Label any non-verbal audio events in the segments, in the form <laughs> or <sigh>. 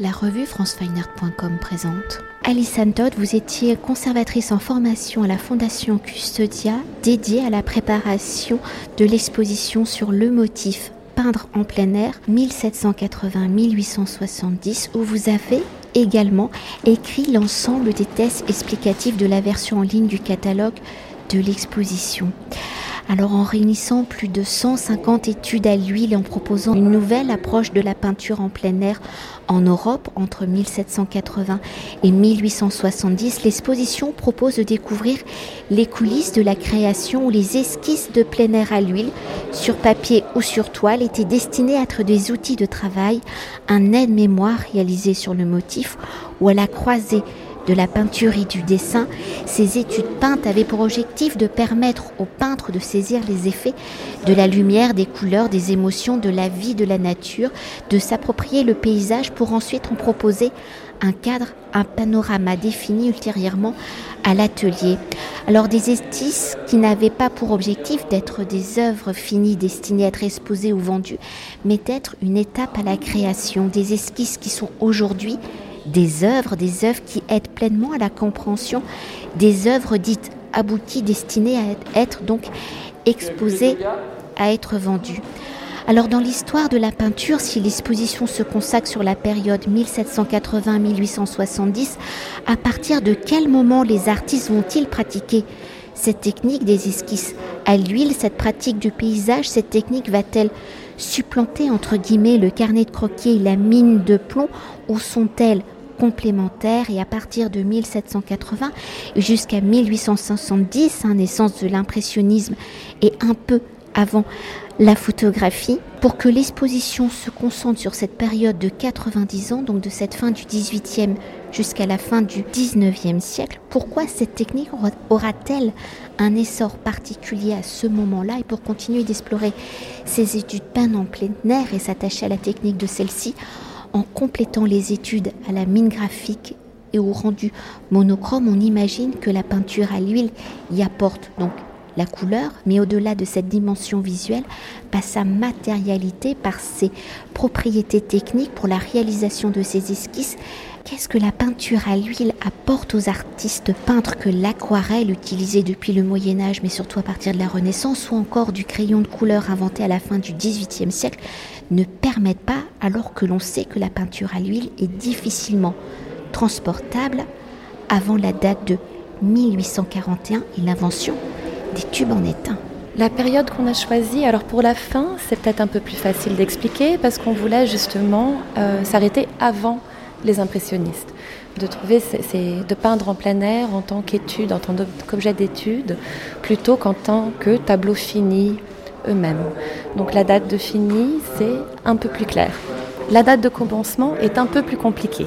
La revue francefineart.com présente. Alison Todd, vous étiez conservatrice en formation à la Fondation Custodia, dédiée à la préparation de l'exposition sur le motif peindre en plein air 1780-1870, où vous avez également écrit l'ensemble des tests explicatifs de la version en ligne du catalogue de l'exposition. Alors en réunissant plus de 150 études à l'huile et en proposant une nouvelle approche de la peinture en plein air en Europe entre 1780 et 1870, l'exposition propose de découvrir les coulisses de la création où les esquisses de plein air à l'huile, sur papier ou sur toile, étaient destinées à être des outils de travail, un aide-mémoire réalisé sur le motif ou à la croisée de la peinture et du dessin, ces études peintes avaient pour objectif de permettre aux peintres de saisir les effets de la lumière, des couleurs, des émotions, de la vie, de la nature, de s'approprier le paysage pour ensuite en proposer un cadre, un panorama défini ultérieurement à l'atelier. Alors des esquisses qui n'avaient pas pour objectif d'être des œuvres finies destinées à être exposées ou vendues, mais d'être une étape à la création, des esquisses qui sont aujourd'hui des œuvres, des œuvres qui aident pleinement à la compréhension des œuvres dites abouties, destinées à être donc exposées, à être vendues. Alors dans l'histoire de la peinture, si l'exposition se consacre sur la période 1780-1870, à partir de quel moment les artistes vont-ils pratiquer cette technique des esquisses à l'huile, cette pratique du paysage, cette technique va-t-elle supplanter entre guillemets le carnet de croquis et la mine de plomb ou sont-elles complémentaires et à partir de 1780 jusqu'à 1870, hein, naissance de l'impressionnisme et un peu avant la photographie, pour que l'exposition se concentre sur cette période de 90 ans, donc de cette fin du 18e jusqu'à la fin du 19e siècle. Pourquoi cette technique aura-t-elle un essor particulier à ce moment-là? Et pour continuer d'explorer ces études peintes en plein air et s'attacher à la technique de celle-ci, en complétant les études à la mine graphique et au rendu monochrome, on imagine que la peinture à l'huile y apporte donc la couleur, mais au-delà de cette dimension visuelle, par sa matérialité, par ses propriétés techniques pour la réalisation de ces esquisses. Qu'est-ce que la peinture à l'huile apporte aux artistes peintres que l'aquarelle utilisée depuis le Moyen Âge, mais surtout à partir de la Renaissance, ou encore du crayon de couleur inventé à la fin du XVIIIe siècle, ne permettent pas alors que l'on sait que la peinture à l'huile est difficilement transportable avant la date de 1841 et l'invention des tubes en étain. La période qu'on a choisie, alors pour la fin, c'est peut-être un peu plus facile d'expliquer parce qu'on voulait justement euh, s'arrêter avant les impressionnistes, de trouver, de peindre en plein air en tant qu'étude, en tant qu'objet d'étude, plutôt qu'en tant que tableau fini Donc la date de fini, c'est un peu plus clair. La date de commencement est un peu plus compliquée.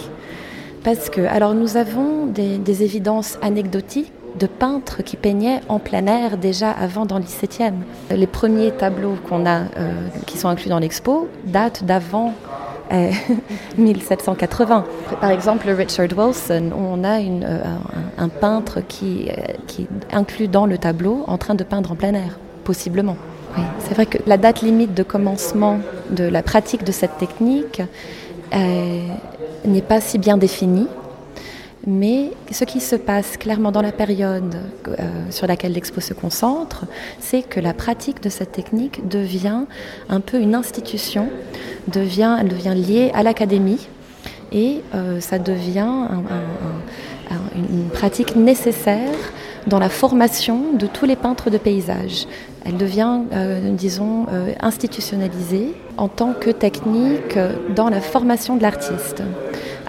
Parce que, alors nous avons des, évidences anecdotiques de peintres qui peignaient en plein air déjà avant dans le XVIIe. Les premiers tableaux qu'on a, euh, qui sont inclus dans l'expo, datent d'avant <laughs> 1780. Par exemple, Richard Wilson, on a euh, un, peintre qui, euh, qui est inclus dans le tableau en train de peindre en plein air, possiblement. Oui, c'est vrai que la date limite de commencement de la pratique de cette technique euh, n'est pas si bien définie, mais ce qui se passe clairement dans la période euh, sur laquelle l'expo se concentre, c'est que la pratique de cette technique devient un peu une institution, devient, elle devient liée à l'académie et euh, ça devient une pratique nécessaire dans la formation de tous les peintres de paysage. Elle devient, euh, disons, euh, institutionnalisée en tant que technique dans la formation de l'artiste.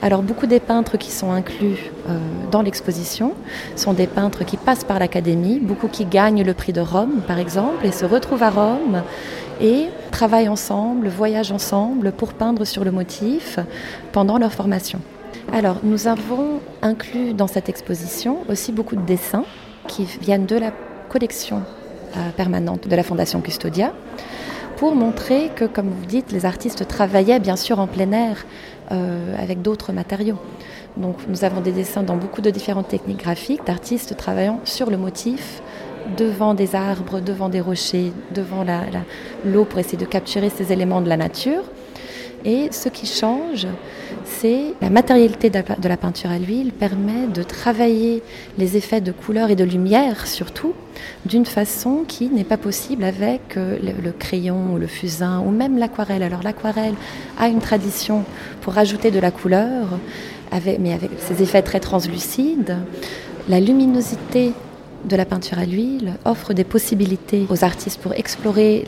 Alors beaucoup des peintres qui sont inclus euh, dans l'exposition sont des peintres qui passent par l'académie, beaucoup qui gagnent le prix de Rome par exemple et se retrouvent à Rome et travaillent ensemble, voyagent ensemble pour peindre sur le motif pendant leur formation. Alors nous avons inclus dans cette exposition aussi beaucoup de dessins qui viennent de la collection euh, permanente de la Fondation Custodia pour montrer que, comme vous dites, les artistes travaillaient bien sûr en plein air euh, avec d'autres matériaux. Donc nous avons des dessins dans beaucoup de différentes techniques graphiques d'artistes travaillant sur le motif, devant des arbres, devant des rochers, devant l'eau pour essayer de capturer ces éléments de la nature. Et ce qui change, la matérialité de la peinture à l'huile permet de travailler les effets de couleur et de lumière surtout d'une façon qui n'est pas possible avec euh, le, crayon ou le fusain ou même l'aquarelle. Alors l'aquarelle a une tradition pour ajouter de la couleur, mais avec ses effets très translucides. La luminosité de la peinture à l'huile offre des possibilités aux artistes pour explorer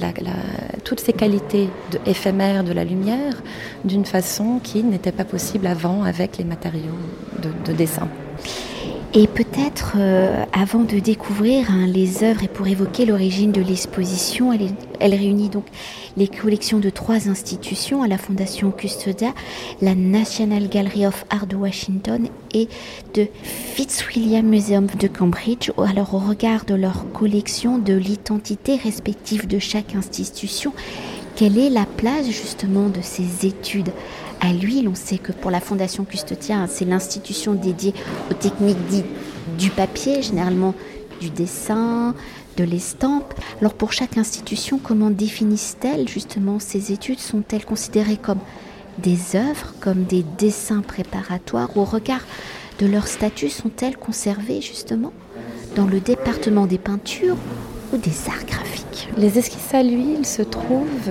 toutes ces qualités éphémères de la lumière d'une façon qui n'était pas possible avant avec les matériaux de dessin. Et peut-être, euh, avant de découvrir hein, les œuvres et pour évoquer l'origine de l'exposition, elle, elle, réunit donc les collections de trois institutions, à la Fondation Custodia, la National Gallery of Art de Washington et de Fitzwilliam Museum de Cambridge. Alors au regard de leur collection, de l'identité respective de chaque institution, quelle est la place justement de ces études à l'huile. On sait que pour la Fondation Custodia, c'est l'institution dédiée aux techniques dites du papier, généralement du dessin, de l'estampe. Alors pour chaque institution, comment définissent-elles justement ces études? Sont-elles considérées comme des œuvres, comme des dessins préparatoires? Au regard de leur statut, sont-elles conservées justement dans le département des peintures ou des arts graphiques? Les esquisses à l'huile se trouvent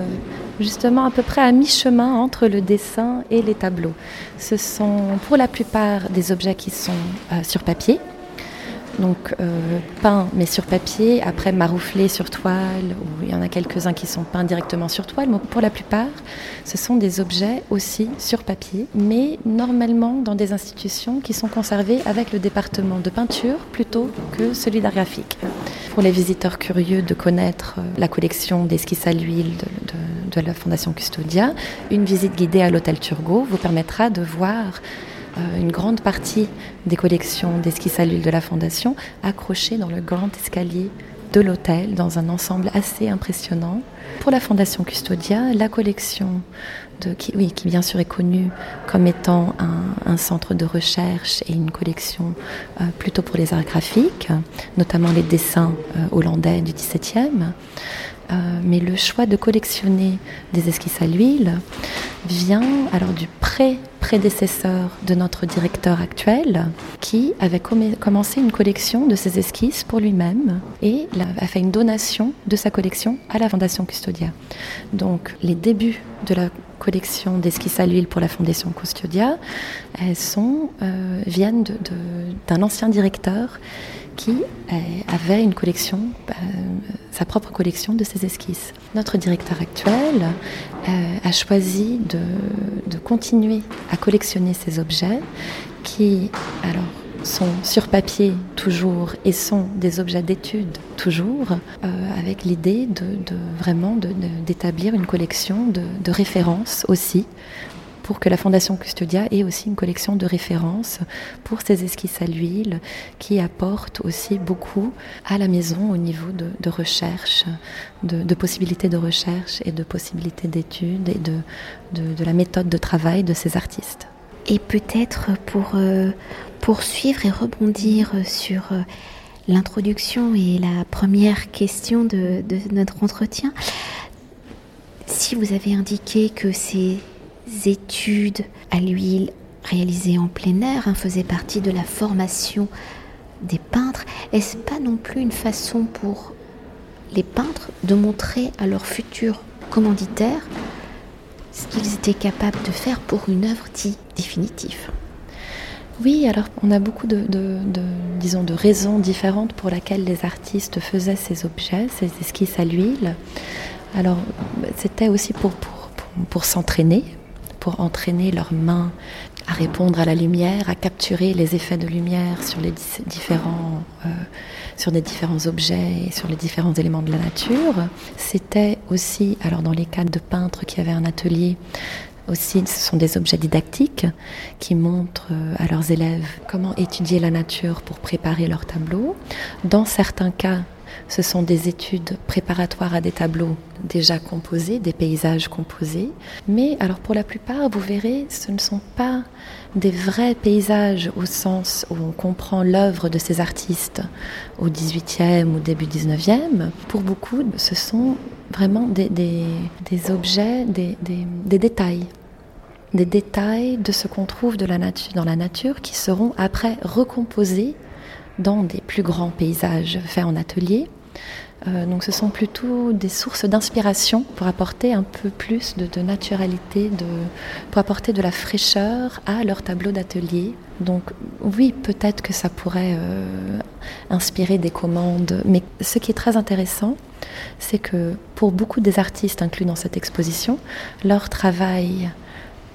justement à peu près à mi-chemin entre le dessin et les tableaux. Ce sont pour la plupart des objets qui sont euh, sur papier, donc euh, peints mais sur papier, après marouflés sur toile, ou il y en a quelques-uns qui sont peints directement sur toile, mais pour la plupart, ce sont des objets aussi sur papier, mais normalement dans des institutions qui sont conservées avec le département de peinture plutôt que celui d'art graphique. Pour les visiteurs curieux de connaître euh, la collection d'esquisses à l'huile la Fondation Custodia, une visite guidée à l'hôtel Turgot vous permettra de voir euh, une grande partie des collections d'esquisses à l'huile de la Fondation accrochées dans le grand escalier de l'hôtel dans un ensemble assez impressionnant. Pour la Fondation Custodia, la collection de, qui, oui, qui bien sûr est connue comme étant un, centre de recherche et une collection euh, plutôt pour les arts graphiques, notamment les dessins euh, hollandais du XVIIe. Euh, mais le choix de collectionner des esquisses à l'huile vient alors du pré-prédécesseur de notre directeur actuel qui avait commencé une collection de ses esquisses pour lui-même et a fait une donation de sa collection à la Fondation Custodia. Donc les débuts de la collection d'esquisses à l'huile pour la Fondation Custodia, sont, euh, viennent d'un ancien directeur qui euh, avait euh, sa propre collection de ses esquisses. Notre directeur actuel euh, a choisi de, continuer à collectionner ces objets qui, sont sur papier toujours et sont des objets d'étude toujours, avec l'idée de, vraiment d'établir une collection de références aussi pour que la Fondation Custodia ait aussi une collection de références pour ces esquisses à l'huile qui apportent aussi beaucoup à la maison au niveau de, recherche, de, possibilités de recherche et de possibilités d'études et de, de, la méthode de travail de ces artistes. Et peut-être pour euh, poursuivre et rebondir sur euh, l'introduction et la première question de, de, notre entretien, si vous avez indiqué que c'est études à l'huile réalisées en plein air hein, faisaient partie de la formation des peintres. Est-ce pas non plus une façon pour les peintres de montrer à leurs futurs commanditaires ce qu'ils étaient capables de faire pour une œuvre dite définitive? Oui, alors on a beaucoup de, disons, de raisons différentes pour lesquelles les artistes faisaient ces objets, ces esquisses à l'huile. Alors c'était aussi pour, pour, pour s'entraîner, pour entraîner leurs mains à répondre à la lumière, à capturer les effets de lumière sur les différents, euh, sur les différents objets et sur les différents éléments de la nature. C'était aussi, alors dans les cas de peintres qui avaient un atelier, aussi, ce sont des objets didactiques qui montrent euh, à leurs élèves comment étudier la nature pour préparer leur tableau. Dans certains cas, ce sont des études préparatoires à des tableaux déjà composés, des paysages composés. Mais alors pour la plupart, vous verrez, ce ne sont pas des vrais paysages au sens où on comprend l'œuvre de ces artistes au 18e ou début 19e. Pour beaucoup, ce sont vraiment des, objets, des, détails des détails de ce qu'on trouve dans la nature qui seront après recomposés dans des plus grands paysages faits en atelier. Euh, donc ce sont plutôt des sources d'inspiration pour apporter un peu plus de, naturalité, de, pour apporter de la fraîcheur à leur tableau d'atelier. Donc oui, peut-être que ça pourrait euh, inspirer des commandes, mais ce qui est très intéressant, c'est que pour beaucoup des artistes inclus dans cette exposition, leur travail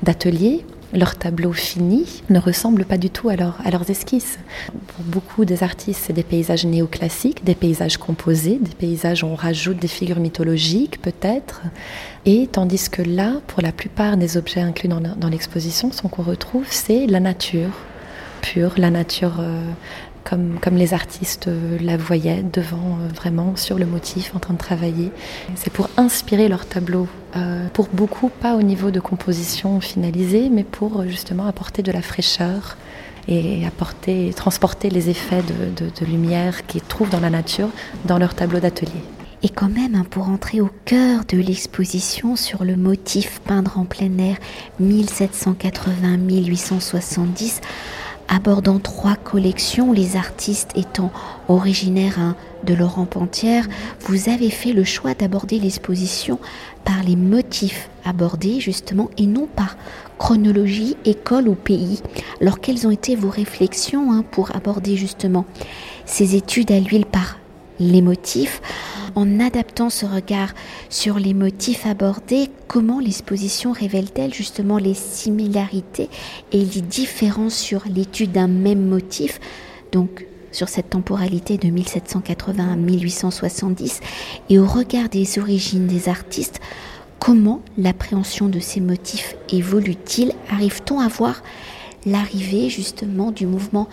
d'atelier leur tableau fini ne ressemble pas du tout à, à leurs esquisses. Pour beaucoup des artistes, c'est des paysages néoclassiques, des paysages composés, des paysages où on rajoute des figures mythologiques peut-être. Et tandis que là, pour la plupart des objets inclus dans, l'exposition, ce qu'on retrouve, c'est la nature pure, la nature euh, comme, les artistes euh, la voyaient devant, euh, vraiment sur le motif, en train de travailler. C'est pour inspirer leur tableau. Euh, pour beaucoup, pas au niveau de composition finalisée, mais pour justement apporter de la fraîcheur et apporter, transporter les effets de, de, de lumière qu'ils trouvent dans la nature dans leur tableau d'atelier. Et quand même, hein, pour entrer au cœur de l'exposition sur le motif peindre en plein air 1780-1870, abordant trois collections, les artistes étant originaires hein, de Laurent Pantière, vous avez fait le choix d'aborder l'exposition par les motifs abordés justement et non par chronologie, école ou pays. Alors quelles ont été vos réflexions hein, pour aborder justement ces études à l'huile par les motifs? En adaptant ce regard sur les motifs abordés, comment l'exposition révèle-t-elle justement les similarités et les différences sur l'étude d'un même motif, donc sur cette temporalité de 1780 à 1870, et au regard des origines des artistes, comment l'appréhension de ces motifs évolue-t-il? Arrive-t-on à voir l'arrivée justement du mouvement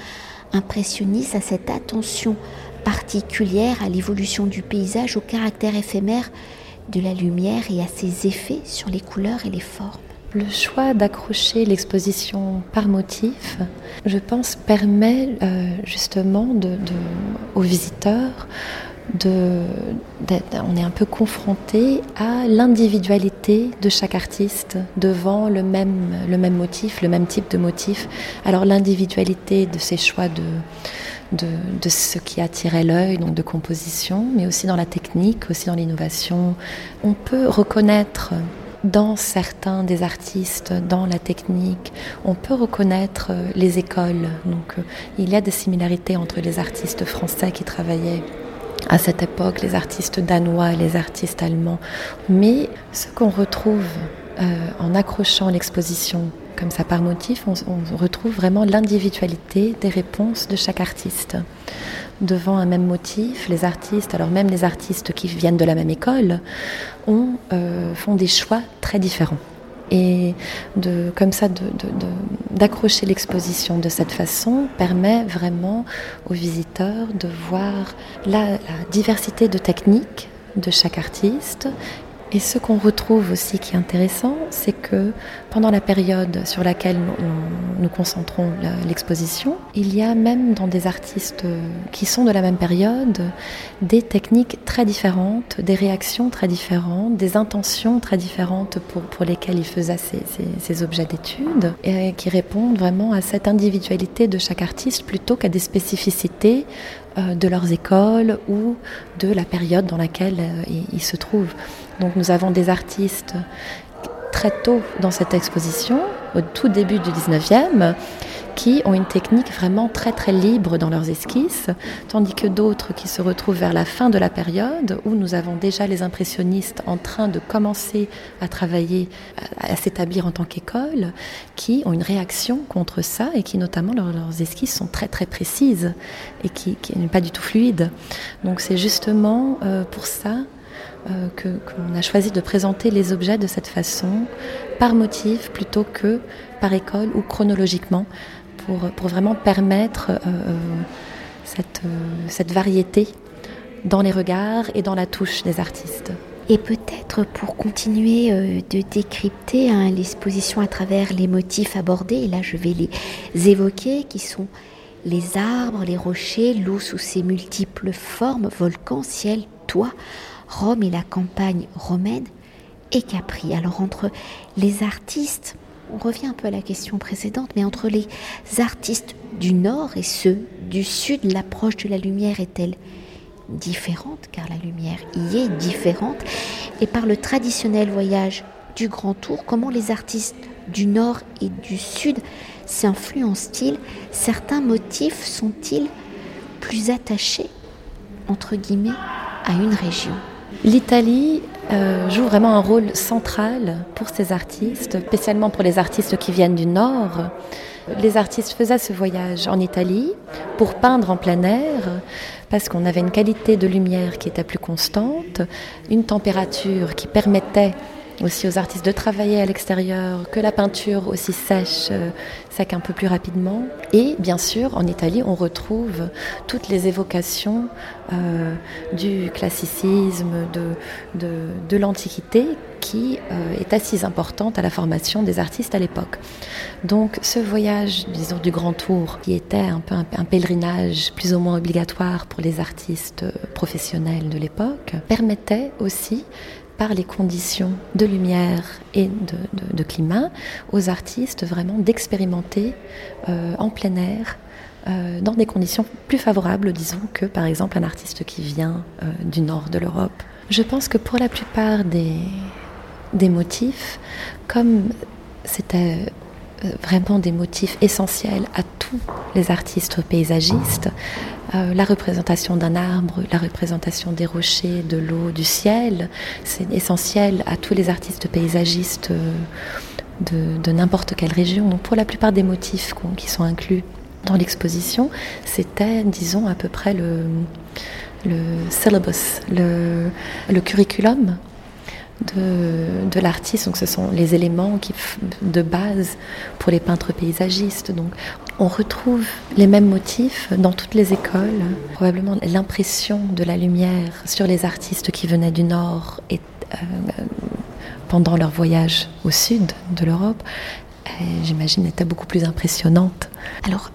impressionniste à cette attention particulière à l'évolution du paysage, au caractère éphémère de la lumière et à ses effets sur les couleurs et les formes. Le choix d'accrocher l'exposition par motif, je pense, permet euh, justement aux visiteurs de, on est un peu confronté à l'individualité de chaque artiste devant le même, le même motif, le même type de motif. Alors l'individualité de ses choix de, de, ce qui attirait l'œil, donc de composition, mais aussi dans la technique, aussi dans l'innovation. On peut reconnaître dans certains des artistes, dans la technique, on peut reconnaître les écoles. Donc euh, il y a des similarités entre les artistes français qui travaillaient à cette époque, les artistes danois les artistes allemands. Mais ce qu'on retrouve euh, en accrochant l'exposition comme ça par motif, on, retrouve vraiment l'individualité des réponses de chaque artiste. Devant un même motif, les artistes, alors même les artistes qui viennent de la même école, euh, font des choix très différents. Et comme ça, d'accrocher l'exposition de cette façon permet vraiment aux visiteurs de voir la diversité de techniques de chaque artiste et ce qu'on retrouve aussi qui est intéressant, c'est que pendant la période sur laquelle nous, nous concentrons l'exposition, il y a même dans des artistes qui sont de la même période des techniques très différentes, des réactions très différentes, des intentions très différentes pour, lesquelles ils faisaient ces, ces, objets d'étude et qui répondent vraiment à cette individualité de chaque artiste plutôt qu'à des spécificités euh, de leurs écoles ou de la période dans laquelle euh, ils se trouvent. Donc nous avons des artistes très tôt dans cette exposition, au tout début du 19e, qui ont une technique vraiment très très libre dans leurs esquisses, tandis que d'autres qui se retrouvent vers la fin de la période où nous avons déjà les impressionnistes en train de commencer à travailler, à, s'établir en tant qu'école, qui ont une réaction contre ça et qui notamment leurs, esquisses sont très très précises et qui, qui n'est pas du tout fluide. Donc c'est justement euh, pour ça euh, qu'on a choisi de présenter les objets de cette façon, par motif plutôt que par école ou chronologiquement, pour, pour vraiment permettre euh, euh, cette, cette variété dans les regards et dans la touche des artistes. Et peut-être pour continuer de décrypter hein, l'exposition à travers les motifs abordés, et là je vais les évoquer, qui sont les arbres, les rochers, l'eau sous ses multiples formes, volcans, ciel, toit, Rome et la campagne romaine et Capri. Alors entre les artistes on revient un peu à la question précédente, mais entre les artistes du Nord et ceux du Sud, l'approche de la lumière est-elle différente, car la lumière y est différente, et par le traditionnel voyage du Grand Tour, comment les artistes du Nord et du Sud s'influencent-ils? Certains motifs sont-ils plus attachés, entre guillemets, à une région? L'Italie euh, joue vraiment un rôle central pour ces artistes, spécialement pour les artistes qui viennent du Nord. Les artistes faisaient ce voyage en Italie pour peindre en plein air parce qu'on avait une qualité de lumière qui était plus constante, une température qui permettait aussi aux artistes de travailler à l'extérieur, que la peinture aussi sèche, euh, sec un peu plus rapidement. Et bien sûr, en Italie, on retrouve toutes les évocations euh, du classicisme, de, de, de l'Antiquité, qui euh, est assise importante à la formation des artistes à l'époque. Donc ce voyage, disons, du Grand Tour, qui était un peu un pèlerinage plus ou moins obligatoire pour les artistes professionnels de l'époque, permettait aussi par les conditions de lumière et de, climat aux artistes vraiment d'expérimenter euh, en plein air euh, dans des conditions plus favorables, disons, que par exemple un artiste qui vient euh, du nord de l'Europe. Je pense que pour la plupart des, des motifs, comme c'était vraiment des motifs essentiels à tous les artistes paysagistes, euh, la représentation d'un arbre, la représentation des rochers, de l'eau, du ciel, c'est essentiel à tous les artistes paysagistes euh, de, n'importe quelle région. Donc pour la plupart des motifs qui sont inclus dans l'exposition, c'était, disons, à peu près le, syllabus, le curriculum de, l'artiste. Donc ce sont les éléments qui, de base pour les peintres paysagistes. Donc on retrouve les mêmes motifs dans toutes les écoles. Probablement l'impression de la lumière sur les artistes qui venaient du Nord et euh, pendant leur voyage au sud de l'Europe, euh, j'imagine, était beaucoup plus impressionnante. Alors,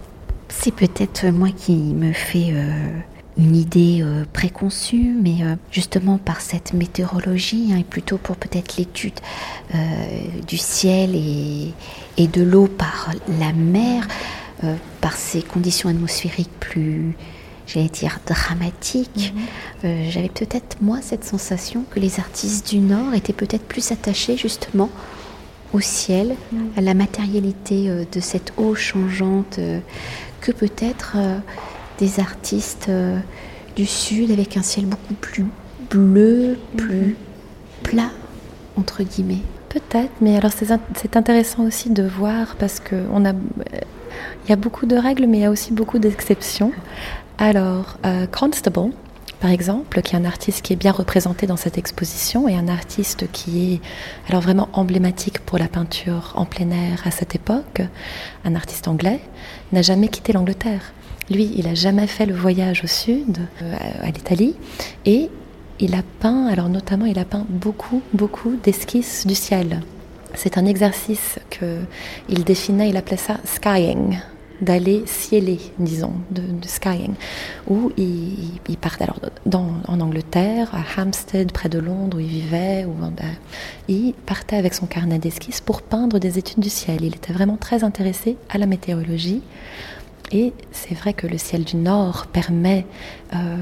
c'est peut-être moi qui me fais euh, une idée euh, préconçue, mais euh, justement par cette météorologie, hein, et plutôt pour peut-être l'étude euh, du ciel et, et de l'eau par la mer, par ces conditions atmosphériques plus, j'allais dire, dramatiques, mhm. j'avais peut-être moi cette sensation que les artistes du Nord étaient peut-être plus attachés justement au ciel, mhm. à la matérialité de cette eau changeante, que peut-être des artistes euh, du Sud avec un ciel beaucoup plus bleu, plus plat, entre guillemets. Peut-être, mais alors c'est intéressant aussi de voir parce qu'on a, il y a beaucoup de règles, mais il y a aussi beaucoup d'exceptions. Alors, euh, Constable, par exemple, qui est un artiste qui est bien représenté dans cette exposition et un artiste qui est alors vraiment emblématique pour la peinture en plein air à cette époque, un artiste anglais, n'a jamais quitté l'Angleterre. Lui, il n'a jamais fait le voyage au sud, euh, à l'Italie, et il a peint, alors notamment, il a peint beaucoup, beaucoup d'esquisses du ciel. C'est un exercice qu'il définait, il appelait ça skying, d'aller cieler, disons, de, skying, où il, partait alors en Angleterre, à Hampstead, près de Londres, où il vivait, où, il partait avec son carnet d'esquisses pour peindre des études du ciel. Il était vraiment très intéressé à la météorologie, et c'est vrai que le ciel du nord permet euh,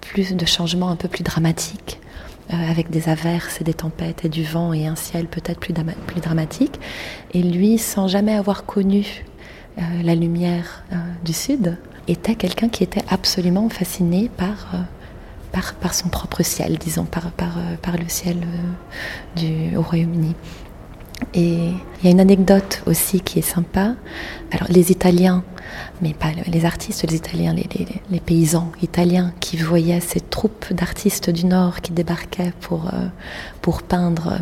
plus de changements un peu plus dramatiques, euh, avec des averses et des tempêtes et du vent et un ciel peut-être plus, dramatique. Et lui, sans jamais avoir connu euh, la lumière du sud, était quelqu'un qui était absolument fasciné par, par, son propre ciel, disons, par, par, par le ciel du, au Royaume-Uni. Et il y a une anecdote aussi qui est sympa. Alors les Italiens, mais pas les artistes, les Italiens, les, paysans italiens qui voyaient ces troupes d'artistes du Nord qui débarquaient pour, euh, pour peindre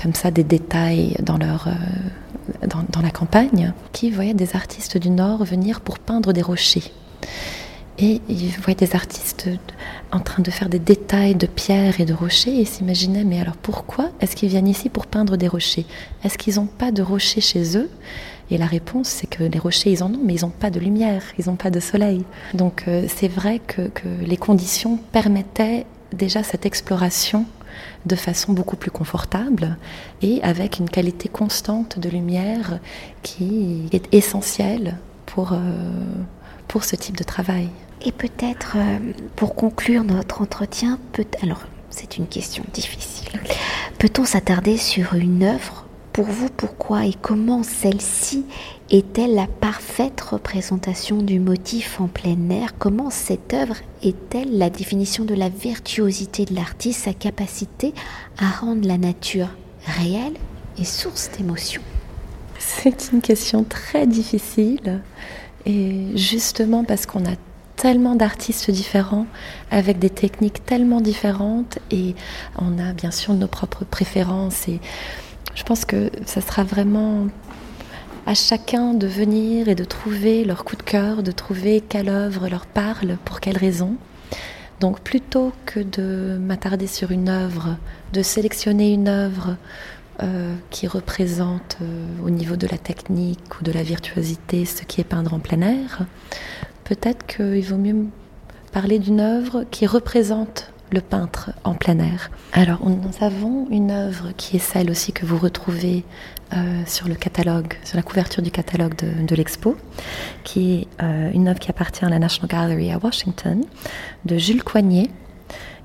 comme ça des détails dans, leur, euh, dans la campagne, qui voyaient des artistes du Nord venir pour peindre des rochers. Et ils voyaient des artistes en train de faire des détails de pierres et de rochers et s'imaginaient, mais alors pourquoi est-ce qu'ils viennent ici pour peindre des rochers? Est-ce qu'ils n'ont pas de rochers chez eux? Et la réponse, c'est que les rochers, ils en ont, mais ils n'ont pas de lumière, ils n'ont pas de soleil. Donc euh, c'est vrai que, que, les conditions permettaient déjà cette exploration de façon beaucoup plus confortable et avec une qualité constante de lumière qui est essentielle pour, euh, pour ce type de travail. Et peut-être, euh, pour conclure notre entretien, peut alors c'est une question difficile. Peut-on s'attarder sur une œuvre? Pour vous, pourquoi et comment celle-ci est-elle la parfaite représentation du motif en plein air? Comment cette œuvre est-elle la définition de la virtuosité de l'artiste, sa capacité à rendre la nature réelle et source d'émotion C'est une question très difficile et justement parce qu'on a tellement d'artistes différents, avec des techniques tellement différentes, et on a bien sûr nos propres préférences. Et je pense que ça sera vraiment à chacun de venir et de trouver leur coup de cœur, de trouver quelle œuvre leur parle, pour quelle raison. Donc plutôt que de m'attarder sur une œuvre, de sélectionner une œuvre euh, qui représente euh, au niveau de la technique ou de la virtuosité ce qui est peindre en plein air, peut-être qu'il vaut mieux parler d'une œuvre qui représente le peintre en plein air. Alors, nous avons une œuvre qui est celle aussi que vous retrouvez euh, sur le catalogue, sur la couverture du catalogue de, l'expo, qui est euh, une œuvre qui appartient à la National Gallery à Washington, de Jules Coignet.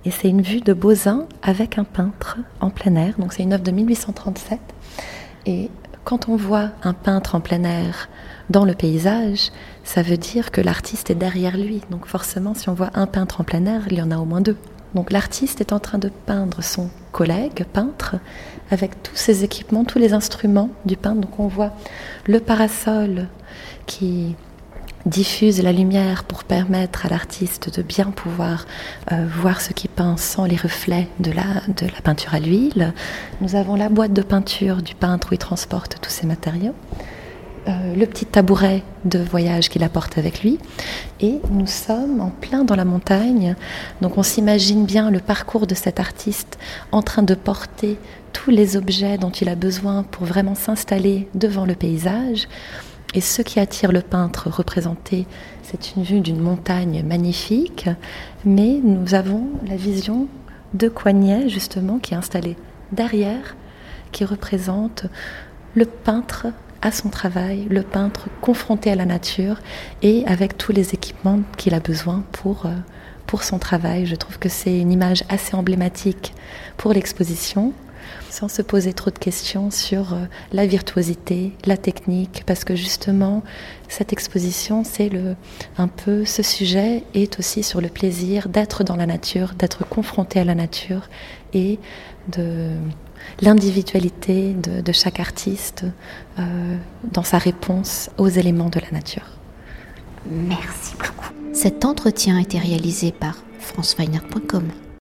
Et c'est une vue de Beauzin avec un peintre en plein air. Donc, c'est une œuvre de 1837. Et quand on voit un peintre en plein air dans le paysage, ça veut dire que l'artiste est derrière lui. Donc forcément, si on voit un peintre en plein air, il y en a au moins deux. Donc l'artiste est en train de peindre son collègue peintre avec tous ses équipements, tous les instruments du peintre. Donc on voit le parasol qui diffuse la lumière pour permettre à l'artiste de bien pouvoir euh, voir ce qu'il peint sans les reflets de la, peinture à l'huile. Nous avons la boîte de peinture du peintre où il transporte tous ses matériaux. Euh, le petit tabouret de voyage qu'il apporte avec lui. Et nous sommes en plein dans la montagne. Donc on s'imagine bien le parcours de cet artiste en train de porter tous les objets dont il a besoin pour vraiment s'installer devant le paysage. Et ce qui attire le peintre représenté, c'est une vue d'une montagne magnifique, mais nous avons la vision de Coignet, justement, qui est installé derrière, qui représente le peintre à son travail, le peintre confronté à la nature et avec tous les équipements qu'il a besoin pour, euh, pour son travail. Je trouve que c'est une image assez emblématique pour l'exposition, sans se poser trop de questions sur euh, la virtuosité, la technique, parce que justement, cette exposition, c'est le, un peu ce sujet est aussi sur le plaisir d'être dans la nature, d'être confronté à la nature et de l'individualité de, chaque artiste euh, dans sa réponse aux éléments de la nature. Merci beaucoup. Cet entretien a été réalisé par franceweiner.com.